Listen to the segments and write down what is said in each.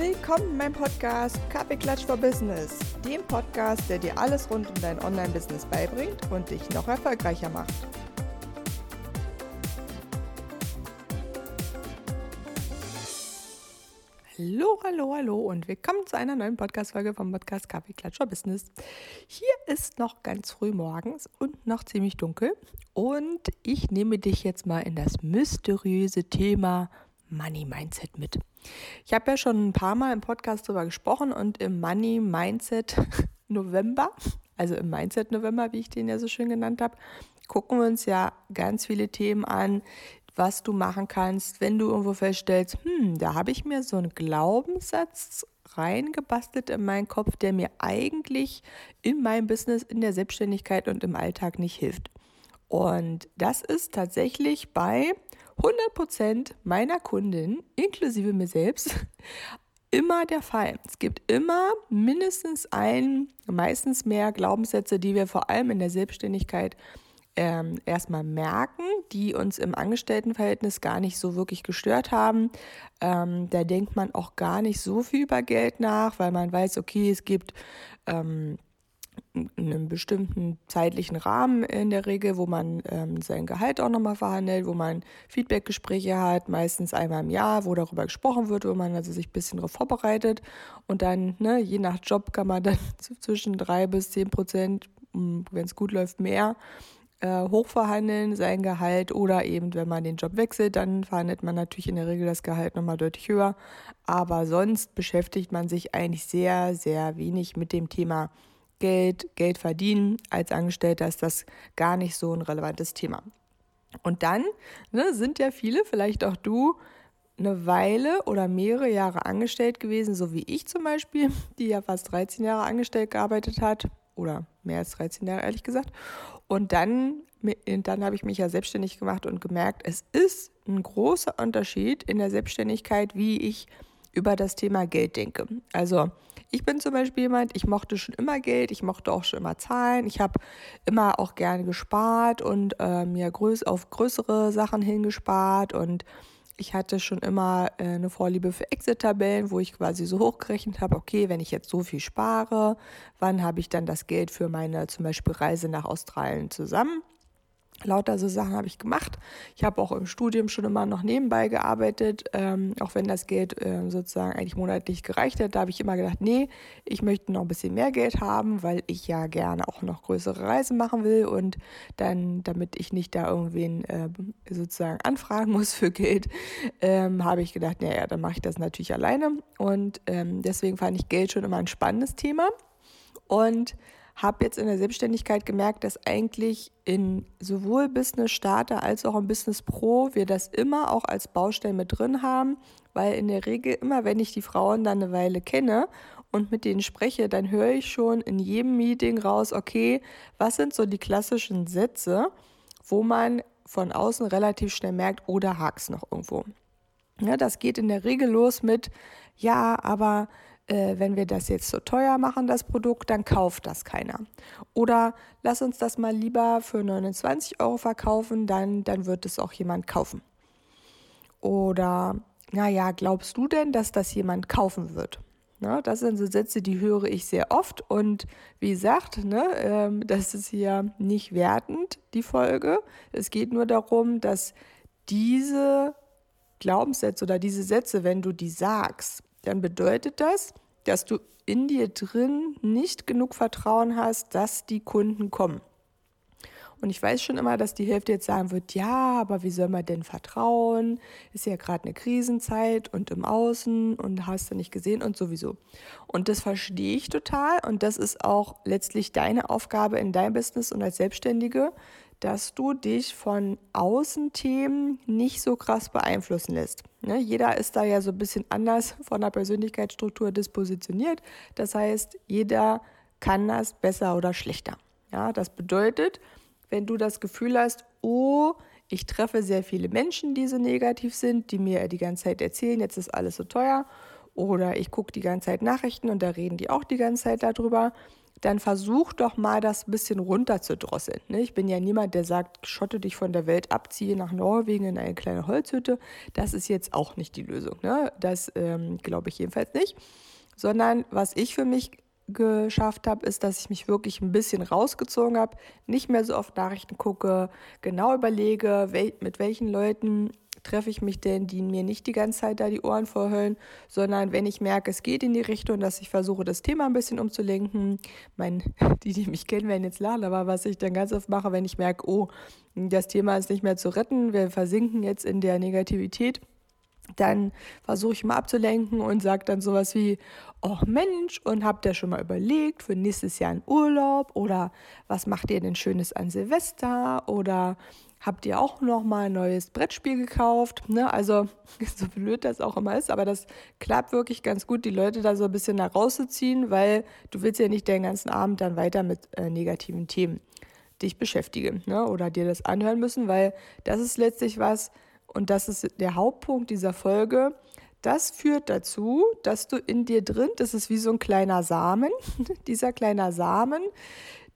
Willkommen in meinem Podcast Kaffeeklatsch for Business, dem Podcast, der dir alles rund um dein Online-Business beibringt und dich noch erfolgreicher macht. Hallo, hallo, hallo und willkommen zu einer neuen Podcast-Folge vom Podcast Kaffeeklatsch for Business. Hier ist noch ganz früh morgens und noch ziemlich dunkel und ich nehme dich jetzt mal in das mysteriöse Thema Money Mindset mit. Ich habe ja schon ein paar Mal im Podcast darüber gesprochen und im Money Mindset November, also im Mindset November, wie ich den ja so schön genannt habe, gucken wir uns ja ganz viele Themen an, was du machen kannst, wenn du irgendwo feststellst, hm, da habe ich mir so einen Glaubenssatz reingebastelt in meinen Kopf, der mir eigentlich in meinem Business, in der Selbstständigkeit und im Alltag nicht hilft. Und das ist tatsächlich bei 100% meiner Kunden, inklusive mir selbst, immer der Fall. Es gibt immer mindestens ein, meistens mehr Glaubenssätze, die wir vor allem in der Selbstständigkeit ähm, erstmal merken, die uns im Angestelltenverhältnis gar nicht so wirklich gestört haben. Ähm, da denkt man auch gar nicht so viel über Geld nach, weil man weiß, okay, es gibt ähm, einem bestimmten zeitlichen Rahmen in der Regel, wo man ähm, sein Gehalt auch nochmal verhandelt, wo man Feedbackgespräche hat, meistens einmal im Jahr, wo darüber gesprochen wird, wo man also sich ein bisschen darauf vorbereitet und dann, ne, je nach Job kann man dann zwischen drei bis zehn Prozent, hm, wenn es gut läuft, mehr äh, hochverhandeln, sein Gehalt oder eben, wenn man den Job wechselt, dann verhandelt man natürlich in der Regel das Gehalt nochmal deutlich höher. Aber sonst beschäftigt man sich eigentlich sehr, sehr wenig mit dem Thema Geld, Geld verdienen als Angestellter ist das gar nicht so ein relevantes Thema. Und dann ne, sind ja viele, vielleicht auch du, eine Weile oder mehrere Jahre angestellt gewesen, so wie ich zum Beispiel, die ja fast 13 Jahre angestellt gearbeitet hat oder mehr als 13 Jahre ehrlich gesagt. Und dann, dann habe ich mich ja selbstständig gemacht und gemerkt, es ist ein großer Unterschied in der Selbstständigkeit, wie ich über das Thema Geld denke. Also ich bin zum Beispiel jemand, ich mochte schon immer Geld, ich mochte auch schon immer Zahlen, ich habe immer auch gerne gespart und äh, mir größ auf größere Sachen hingespart und ich hatte schon immer äh, eine Vorliebe für Exit-Tabellen, wo ich quasi so hochgerechnet habe, okay, wenn ich jetzt so viel spare, wann habe ich dann das Geld für meine zum Beispiel Reise nach Australien zusammen? Lauter so Sachen habe ich gemacht. Ich habe auch im Studium schon immer noch nebenbei gearbeitet, ähm, auch wenn das Geld äh, sozusagen eigentlich monatlich gereicht hat. Da habe ich immer gedacht, nee, ich möchte noch ein bisschen mehr Geld haben, weil ich ja gerne auch noch größere Reisen machen will und dann, damit ich nicht da irgendwen äh, sozusagen anfragen muss für Geld, ähm, habe ich gedacht, naja, dann mache ich das natürlich alleine. Und ähm, deswegen fand ich Geld schon immer ein spannendes Thema. Und habe jetzt in der Selbstständigkeit gemerkt, dass eigentlich in sowohl Business Starter als auch im Business Pro wir das immer auch als Baustein mit drin haben, weil in der Regel immer, wenn ich die Frauen dann eine Weile kenne und mit denen spreche, dann höre ich schon in jedem Meeting raus, okay, was sind so die klassischen Sätze, wo man von außen relativ schnell merkt, oder oh, hak's noch irgendwo. Ja, das geht in der Regel los mit, ja, aber äh, wenn wir das jetzt so teuer machen, das Produkt, dann kauft das keiner. Oder lass uns das mal lieber für 29 Euro verkaufen, dann, dann wird es auch jemand kaufen. Oder, naja, glaubst du denn, dass das jemand kaufen wird? Ne, das sind so Sätze, die höre ich sehr oft. Und wie gesagt, ne, ähm, das ist hier nicht wertend, die Folge. Es geht nur darum, dass diese Glaubenssätze oder diese Sätze, wenn du die sagst, dann bedeutet das, dass du in dir drin nicht genug Vertrauen hast, dass die Kunden kommen. Und ich weiß schon immer, dass die Hälfte jetzt sagen wird, ja, aber wie soll man denn vertrauen? Ist ja gerade eine Krisenzeit und im Außen und hast du nicht gesehen und sowieso. Und das verstehe ich total und das ist auch letztlich deine Aufgabe in deinem Business und als Selbstständige, dass du dich von Außenthemen nicht so krass beeinflussen lässt. Ne, jeder ist da ja so ein bisschen anders von der Persönlichkeitsstruktur dispositioniert. Das heißt, jeder kann das besser oder schlechter. Ja, das bedeutet, wenn du das Gefühl hast, oh, ich treffe sehr viele Menschen, die so negativ sind, die mir die ganze Zeit erzählen, jetzt ist alles so teuer. Oder ich gucke die ganze Zeit Nachrichten und da reden die auch die ganze Zeit darüber. Dann versuch doch mal das ein bisschen runterzudrosseln. Ne? Ich bin ja niemand, der sagt, schotte dich von der Welt ab, ziehe nach Norwegen in eine kleine Holzhütte. Das ist jetzt auch nicht die Lösung. Ne? Das ähm, glaube ich jedenfalls nicht. Sondern was ich für mich geschafft habe, ist, dass ich mich wirklich ein bisschen rausgezogen habe, nicht mehr so oft Nachrichten gucke, genau überlege, wel mit welchen Leuten treffe ich mich denn, die mir nicht die ganze Zeit da die Ohren vorhöllen, sondern wenn ich merke, es geht in die Richtung, dass ich versuche, das Thema ein bisschen umzulenken. Mein, die, die mich kennen, werden jetzt lachen, aber was ich dann ganz oft mache, wenn ich merke, oh, das Thema ist nicht mehr zu retten, wir versinken jetzt in der Negativität, dann versuche ich mal abzulenken und sage dann sowas wie, oh Mensch, und habt ihr schon mal überlegt für nächstes Jahr einen Urlaub oder was macht ihr denn Schönes an Silvester oder habt ihr auch noch mal ein neues Brettspiel gekauft? Ne? Also so blöd das auch immer ist, aber das klappt wirklich ganz gut, die Leute da so ein bisschen nach rauszuziehen, weil du willst ja nicht den ganzen Abend dann weiter mit äh, negativen Themen dich beschäftigen ne? oder dir das anhören müssen, weil das ist letztlich was, und das ist der Hauptpunkt dieser Folge, das führt dazu, dass du in dir drin, das ist wie so ein kleiner Samen, dieser kleiner Samen,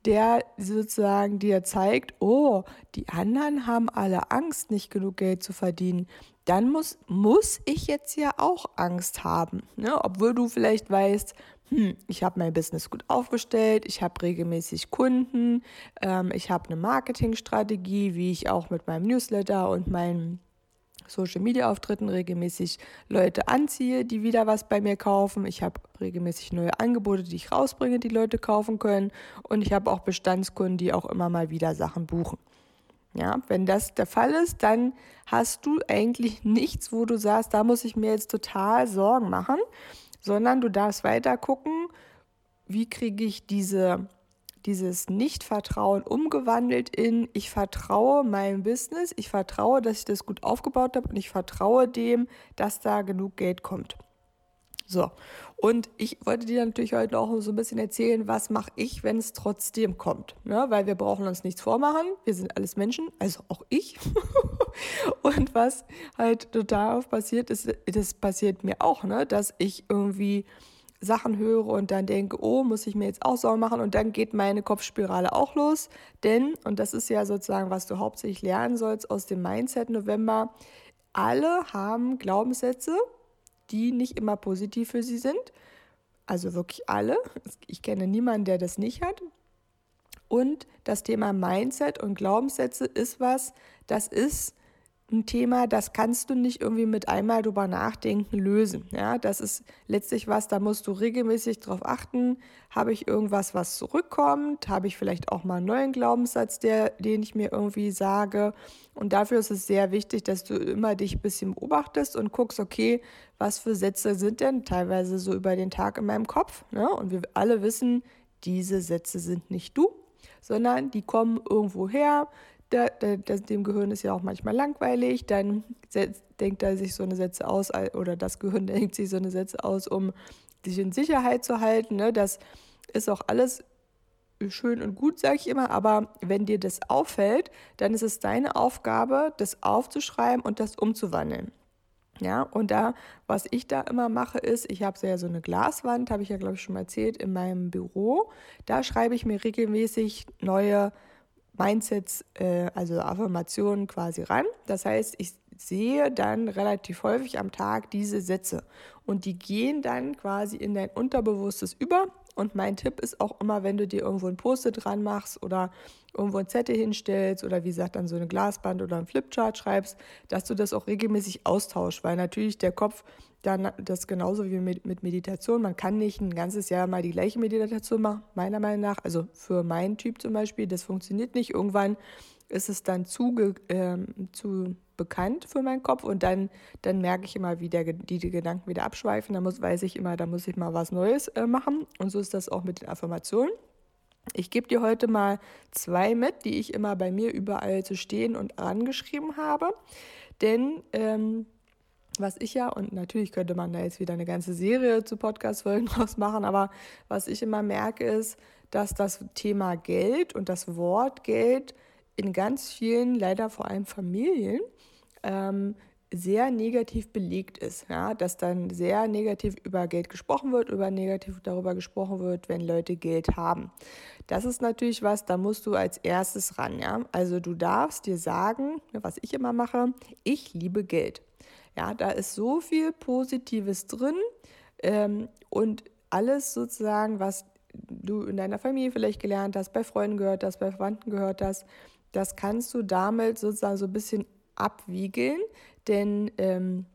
der sozusagen dir zeigt, oh, die anderen haben alle Angst, nicht genug Geld zu verdienen. Dann muss, muss ich jetzt ja auch Angst haben. Ne? Obwohl du vielleicht weißt, hm, ich habe mein Business gut aufgestellt, ich habe regelmäßig Kunden, ähm, ich habe eine Marketingstrategie, wie ich auch mit meinem Newsletter und meinen Social-Media-Auftritten regelmäßig Leute anziehe, die wieder was bei mir kaufen. Ich habe regelmäßig neue Angebote, die ich rausbringe, die Leute kaufen können. Und ich habe auch Bestandskunden, die auch immer mal wieder Sachen buchen. Ja, wenn das der Fall ist, dann hast du eigentlich nichts, wo du sagst, da muss ich mir jetzt total Sorgen machen, sondern du darfst weiter gucken, wie kriege ich diese dieses Nicht-Vertrauen umgewandelt in ich vertraue meinem Business, ich vertraue, dass ich das gut aufgebaut habe und ich vertraue dem, dass da genug Geld kommt. So, und ich wollte dir natürlich heute auch so ein bisschen erzählen, was mache ich, wenn es trotzdem kommt. Ne? Weil wir brauchen uns nichts vormachen, wir sind alles Menschen, also auch ich. und was halt total oft passiert ist, das passiert mir auch, ne? dass ich irgendwie Sachen höre und dann denke, oh, muss ich mir jetzt auch Sorgen machen und dann geht meine Kopfspirale auch los. Denn, und das ist ja sozusagen, was du hauptsächlich lernen sollst aus dem Mindset November, alle haben Glaubenssätze, die nicht immer positiv für sie sind. Also wirklich alle. Ich kenne niemanden, der das nicht hat. Und das Thema Mindset und Glaubenssätze ist was, das ist ein Thema, das kannst du nicht irgendwie mit einmal drüber nachdenken lösen. Ja, das ist letztlich was, da musst du regelmäßig drauf achten. Habe ich irgendwas, was zurückkommt? Habe ich vielleicht auch mal einen neuen Glaubenssatz, der, den ich mir irgendwie sage? Und dafür ist es sehr wichtig, dass du immer dich ein bisschen beobachtest und guckst, okay, was für Sätze sind denn teilweise so über den Tag in meinem Kopf? Ne? Und wir alle wissen, diese Sätze sind nicht du, sondern die kommen irgendwo her da, da, dem Gehirn ist ja auch manchmal langweilig, dann denkt er sich so eine Sätze aus, oder das Gehirn denkt sich so eine Sätze aus, um sich in Sicherheit zu halten. Ne? Das ist auch alles schön und gut, sage ich immer, aber wenn dir das auffällt, dann ist es deine Aufgabe, das aufzuschreiben und das umzuwandeln. Ja, und da, was ich da immer mache, ist, ich habe ja so eine Glaswand, habe ich ja, glaube ich, schon mal erzählt, in meinem Büro. Da schreibe ich mir regelmäßig neue Mindsets, äh, also Affirmationen quasi ran. Das heißt, ich sehe dann relativ häufig am Tag diese Sätze und die gehen dann quasi in dein Unterbewusstes über. Und mein Tipp ist auch immer, wenn du dir irgendwo ein Post-it dran machst oder irgendwo ein Zettel hinstellst oder wie gesagt dann so eine Glasband oder ein Flipchart schreibst, dass du das auch regelmäßig austauschst, weil natürlich der Kopf dann das genauso wie mit, mit Meditation. Man kann nicht ein ganzes Jahr mal die gleiche Meditation machen, meiner Meinung nach. Also für meinen Typ zum Beispiel, das funktioniert nicht. Irgendwann ist es dann zu, äh, zu bekannt für meinen Kopf und dann, dann merke ich immer, wie der, die, die Gedanken wieder abschweifen. Da muss, weiß ich immer, da muss ich mal was Neues äh, machen. Und so ist das auch mit den Affirmationen. Ich gebe dir heute mal zwei mit, die ich immer bei mir überall zu stehen und angeschrieben habe. Denn ähm, was ich ja, und natürlich könnte man da jetzt wieder eine ganze Serie zu Podcast-Folgen draus machen, aber was ich immer merke, ist, dass das Thema Geld und das Wort Geld in ganz vielen, leider vor allem Familien, ähm, sehr negativ belegt ist, ja, dass dann sehr negativ über Geld gesprochen wird, über negativ darüber gesprochen wird, wenn Leute Geld haben. Das ist natürlich was, da musst du als erstes ran, ja. Also du darfst dir sagen, was ich immer mache, ich liebe Geld. Ja, da ist so viel Positives drin ähm, und alles sozusagen, was du in deiner Familie vielleicht gelernt hast, bei Freunden gehört hast, bei Verwandten gehört hast, das kannst du damit sozusagen so ein bisschen abwiegeln, denn ähm,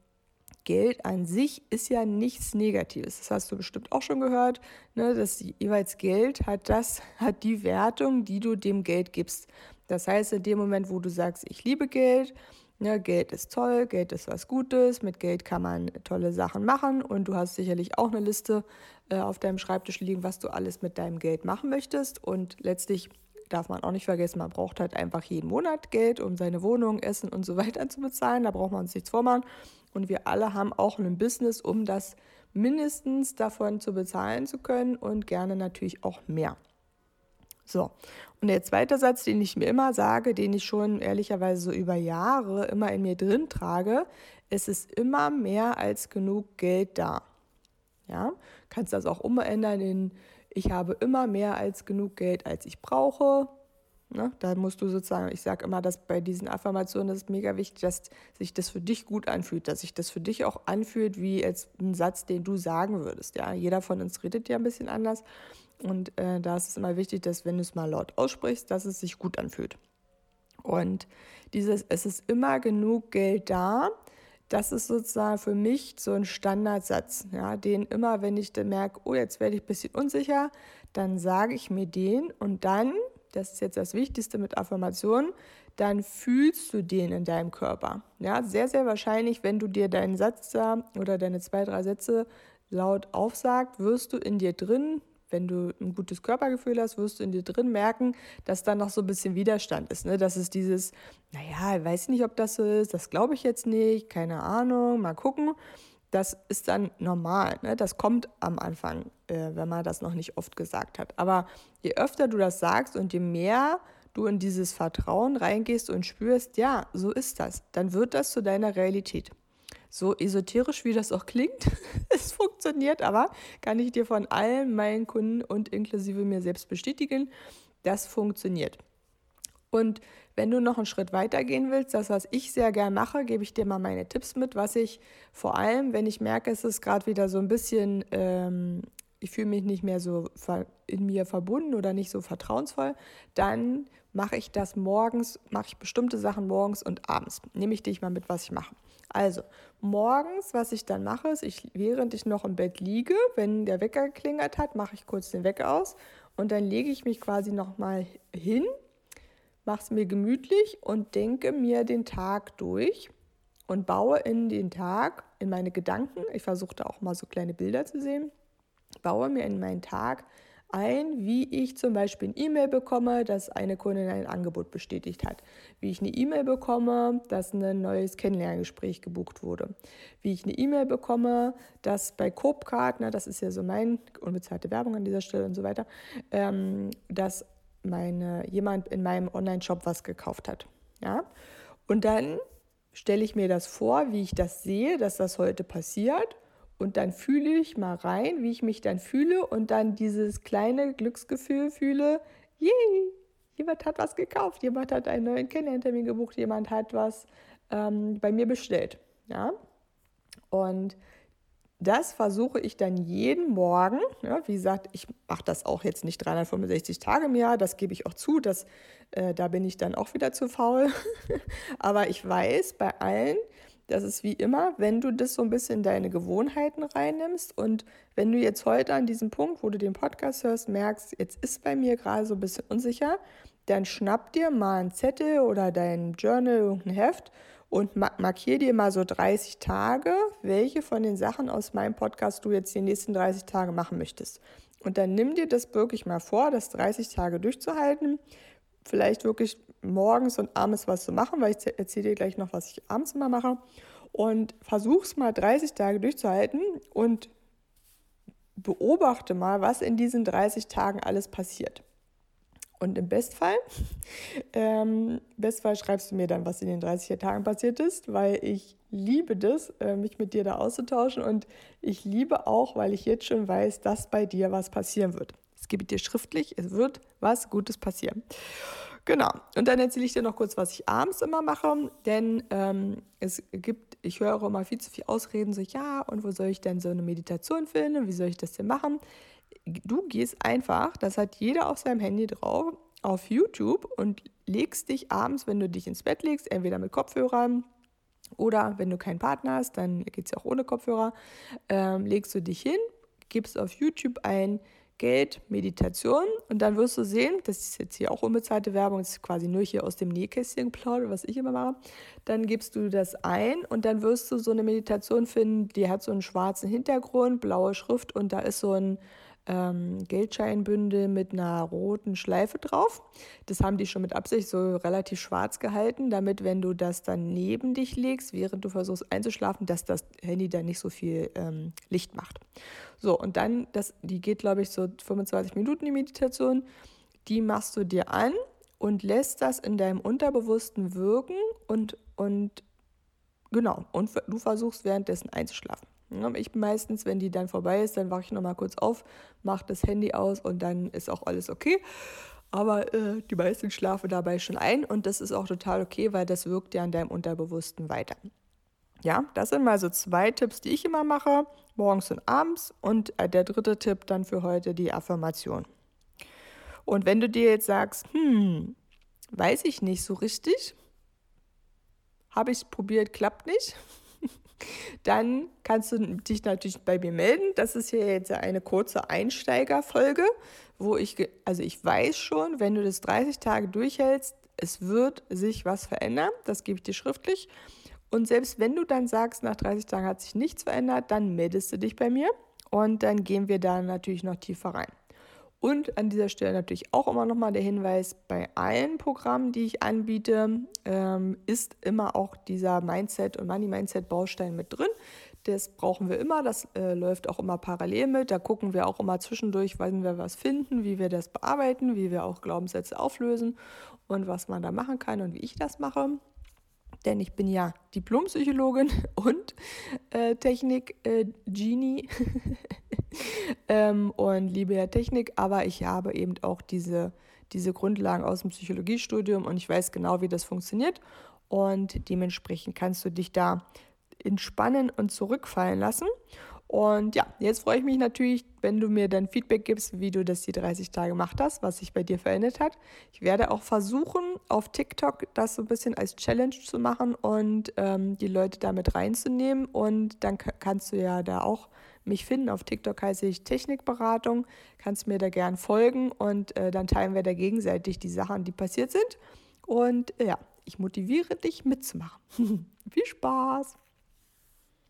Geld an sich ist ja nichts Negatives. Das hast du bestimmt auch schon gehört. Ne? Das jeweils Geld hat das, hat die Wertung, die du dem Geld gibst. Das heißt, in dem Moment, wo du sagst, ich liebe Geld, ne, Geld ist toll, Geld ist was Gutes, mit Geld kann man tolle Sachen machen und du hast sicherlich auch eine Liste äh, auf deinem Schreibtisch liegen, was du alles mit deinem Geld machen möchtest. Und letztlich darf man auch nicht vergessen, man braucht halt einfach jeden Monat Geld, um seine Wohnung, Essen und so weiter zu bezahlen. Da braucht man uns nichts vormachen. Und wir alle haben auch ein Business, um das mindestens davon zu bezahlen zu können und gerne natürlich auch mehr. So, und der zweite Satz, den ich mir immer sage, den ich schon ehrlicherweise so über Jahre immer in mir drin trage, es ist immer mehr als genug Geld da. Ja, kannst das auch umändern in ich habe immer mehr als genug Geld, als ich brauche. Ne? Da musst du sozusagen, ich sage immer, dass bei diesen Affirmationen das ist mega wichtig, dass sich das für dich gut anfühlt, dass sich das für dich auch anfühlt wie als ein Satz, den du sagen würdest. Ja, jeder von uns redet ja ein bisschen anders und äh, da ist es immer wichtig, dass wenn du es mal laut aussprichst, dass es sich gut anfühlt. Und dieses, es ist immer genug Geld da, das ist sozusagen für mich so ein Standardsatz, ja, den immer, wenn ich dann merke, oh, jetzt werde ich ein bisschen unsicher, dann sage ich mir den und dann, das ist jetzt das Wichtigste mit Affirmationen, dann fühlst du den in deinem Körper. Ja, sehr, sehr wahrscheinlich, wenn du dir deinen Satz da oder deine zwei, drei Sätze laut aufsagt, wirst du in dir drin wenn du ein gutes Körpergefühl hast, wirst du in dir drin merken, dass da noch so ein bisschen Widerstand ist. Ne? Das ist dieses, naja, ich weiß nicht, ob das so ist, das glaube ich jetzt nicht, keine Ahnung, mal gucken. Das ist dann normal. Ne? Das kommt am Anfang, äh, wenn man das noch nicht oft gesagt hat. Aber je öfter du das sagst und je mehr du in dieses Vertrauen reingehst und spürst, ja, so ist das, dann wird das zu deiner Realität. So esoterisch, wie das auch klingt, es funktioniert aber, kann ich dir von allen meinen Kunden und inklusive mir selbst bestätigen, das funktioniert. Und wenn du noch einen Schritt weiter gehen willst, das, was ich sehr gern mache, gebe ich dir mal meine Tipps mit, was ich vor allem, wenn ich merke, es ist gerade wieder so ein bisschen, ähm, ich fühle mich nicht mehr so in mir verbunden oder nicht so vertrauensvoll, dann mache ich das morgens, mache ich bestimmte Sachen morgens und abends. Nehme ich dich mal mit, was ich mache. Also, morgens, was ich dann mache, ist, ich, während ich noch im Bett liege, wenn der Wecker geklingert hat, mache ich kurz den Wecker aus und dann lege ich mich quasi nochmal hin, mache es mir gemütlich und denke mir den Tag durch und baue in den Tag, in meine Gedanken, ich versuche da auch mal so kleine Bilder zu sehen, baue mir in meinen Tag ein, wie ich zum Beispiel ein E-Mail bekomme, dass eine Kundin ein Angebot bestätigt hat, wie ich eine E-Mail bekomme, dass ein neues Kennenlerngespräch gebucht wurde, wie ich eine E-Mail bekomme, dass bei Copcard, das ist ja so mein unbezahlte Werbung an dieser Stelle und so weiter, ähm, dass meine, jemand in meinem Online-Shop was gekauft hat. Ja? Und dann stelle ich mir das vor, wie ich das sehe, dass das heute passiert und dann fühle ich mal rein, wie ich mich dann fühle und dann dieses kleine Glücksgefühl fühle, yay, jemand hat was gekauft, jemand hat einen neuen Kennenlerntermin gebucht, jemand hat was ähm, bei mir bestellt. Ja? Und das versuche ich dann jeden Morgen. Ja, wie gesagt, ich mache das auch jetzt nicht 365 Tage im Jahr, das gebe ich auch zu, dass, äh, da bin ich dann auch wieder zu faul. Aber ich weiß bei allen, das ist wie immer, wenn du das so ein bisschen in deine Gewohnheiten reinnimmst und wenn du jetzt heute an diesem Punkt, wo du den Podcast hörst, merkst, jetzt ist bei mir gerade so ein bisschen unsicher, dann schnapp dir mal einen Zettel oder dein Journal, irgendein Heft und markier dir mal so 30 Tage, welche von den Sachen aus meinem Podcast du jetzt die nächsten 30 Tage machen möchtest. Und dann nimm dir das wirklich mal vor, das 30 Tage durchzuhalten vielleicht wirklich morgens und abends was zu machen, weil ich erzähle dir gleich noch, was ich abends immer mache. Und versuch's mal 30 Tage durchzuhalten und beobachte mal, was in diesen 30 Tagen alles passiert. Und im Bestfall, ähm, Bestfall schreibst du mir dann, was in den 30 Tagen passiert ist, weil ich liebe das, äh, mich mit dir da auszutauschen und ich liebe auch, weil ich jetzt schon weiß, dass bei dir was passieren wird. Es gebe dir schriftlich, es wird was Gutes passieren. Genau. Und dann erzähle ich dir noch kurz, was ich abends immer mache, denn ähm, es gibt, ich höre immer viel zu viel Ausreden, so ja, und wo soll ich denn so eine Meditation finden? Wie soll ich das denn machen? Du gehst einfach, das hat jeder auf seinem Handy drauf, auf YouTube und legst dich abends, wenn du dich ins Bett legst, entweder mit Kopfhörern oder wenn du keinen Partner hast, dann geht es ja auch ohne Kopfhörer, ähm, legst du dich hin, gibst auf YouTube ein Geld, Meditation und dann wirst du sehen, das ist jetzt hier auch unbezahlte Werbung, das ist quasi nur hier aus dem Nähkästchen geplaudert, was ich immer mache. Dann gibst du das ein und dann wirst du so eine Meditation finden, die hat so einen schwarzen Hintergrund, blaue Schrift und da ist so ein ähm, Geldscheinbündel mit einer roten Schleife drauf. Das haben die schon mit Absicht so relativ schwarz gehalten, damit, wenn du das dann neben dich legst, während du versuchst einzuschlafen, dass das Handy dann nicht so viel ähm, Licht macht. So, und dann, das, die geht, glaube ich, so 25 Minuten die Meditation. Die machst du dir an und lässt das in deinem Unterbewussten wirken und, und genau, und du versuchst währenddessen einzuschlafen. Ich meistens, wenn die dann vorbei ist, dann wache ich nochmal kurz auf, mache das Handy aus und dann ist auch alles okay. Aber äh, die meisten schlafen dabei schon ein und das ist auch total okay, weil das wirkt ja an deinem Unterbewussten weiter. Ja, das sind mal so zwei Tipps, die ich immer mache, morgens und abends. Und äh, der dritte Tipp dann für heute die Affirmation. Und wenn du dir jetzt sagst, hm, weiß ich nicht so richtig, habe ich es probiert, klappt nicht, dann kannst du dich natürlich bei mir melden. Das ist hier jetzt eine kurze Einsteigerfolge, wo ich, also ich weiß schon, wenn du das 30 Tage durchhältst, es wird sich was verändern. Das gebe ich dir schriftlich. Und selbst wenn du dann sagst, nach 30 Tagen hat sich nichts verändert, dann meldest du dich bei mir und dann gehen wir da natürlich noch tiefer rein. Und an dieser Stelle natürlich auch immer nochmal der Hinweis, bei allen Programmen, die ich anbiete, ähm, ist immer auch dieser Mindset- und Money-Mindset-Baustein mit drin. Das brauchen wir immer, das äh, läuft auch immer parallel mit. Da gucken wir auch immer zwischendurch, wenn wir was finden, wie wir das bearbeiten, wie wir auch Glaubenssätze auflösen und was man da machen kann und wie ich das mache denn ich bin ja Diplompsychologin und äh, Technik-Genie äh, ähm, und liebe ja Technik, aber ich habe eben auch diese, diese Grundlagen aus dem Psychologiestudium und ich weiß genau, wie das funktioniert und dementsprechend kannst du dich da entspannen und zurückfallen lassen. Und ja, jetzt freue ich mich natürlich, wenn du mir dann Feedback gibst, wie du das die 30 Tage gemacht hast, was sich bei dir verändert hat. Ich werde auch versuchen, auf TikTok das so ein bisschen als Challenge zu machen und ähm, die Leute damit reinzunehmen. Und dann kannst du ja da auch mich finden. Auf TikTok heiße ich Technikberatung. Kannst mir da gern folgen und äh, dann teilen wir da gegenseitig die Sachen, die passiert sind. Und äh, ja, ich motiviere dich mitzumachen. Viel Spaß!